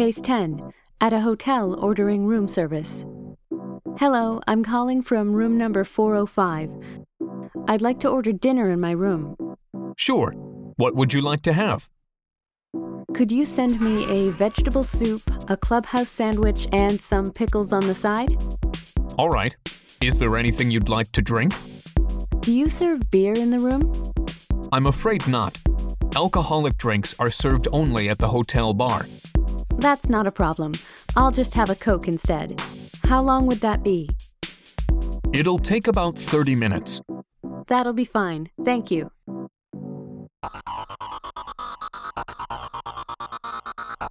Case 10. At a hotel ordering room service. Hello, I'm calling from room number 405. I'd like to order dinner in my room. Sure. What would you like to have? Could you send me a vegetable soup, a clubhouse sandwich, and some pickles on the side? All right. Is there anything you'd like to drink? Do you serve beer in the room? I'm afraid not. Alcoholic drinks are served only at the hotel bar. That's not a problem. I'll just have a Coke instead. How long would that be? It'll take about 30 minutes. That'll be fine. Thank you.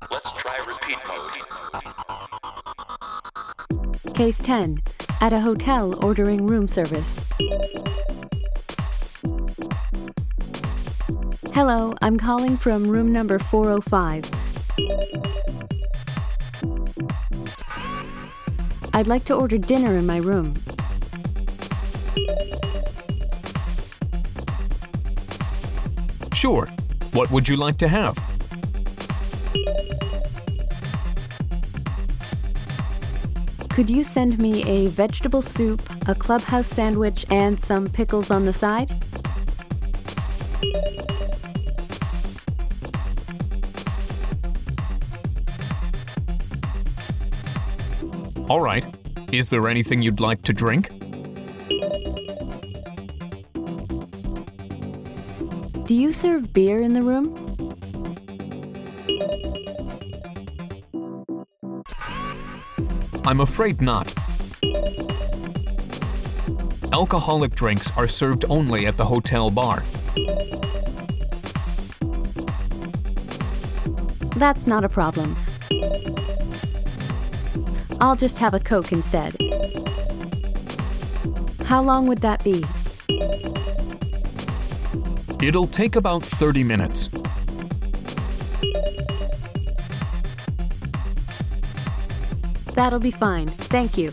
Let's try repeat mode. Case 10. At a hotel ordering room service. Hello, I'm calling from room number 405. I'd like to order dinner in my room. Sure. What would you like to have? Could you send me a vegetable soup, a clubhouse sandwich, and some pickles on the side? All right. Is there anything you'd like to drink? Do you serve beer in the room? I'm afraid not. Alcoholic drinks are served only at the hotel bar. That's not a problem. I'll just have a Coke instead. How long would that be? It'll take about 30 minutes. That'll be fine. Thank you.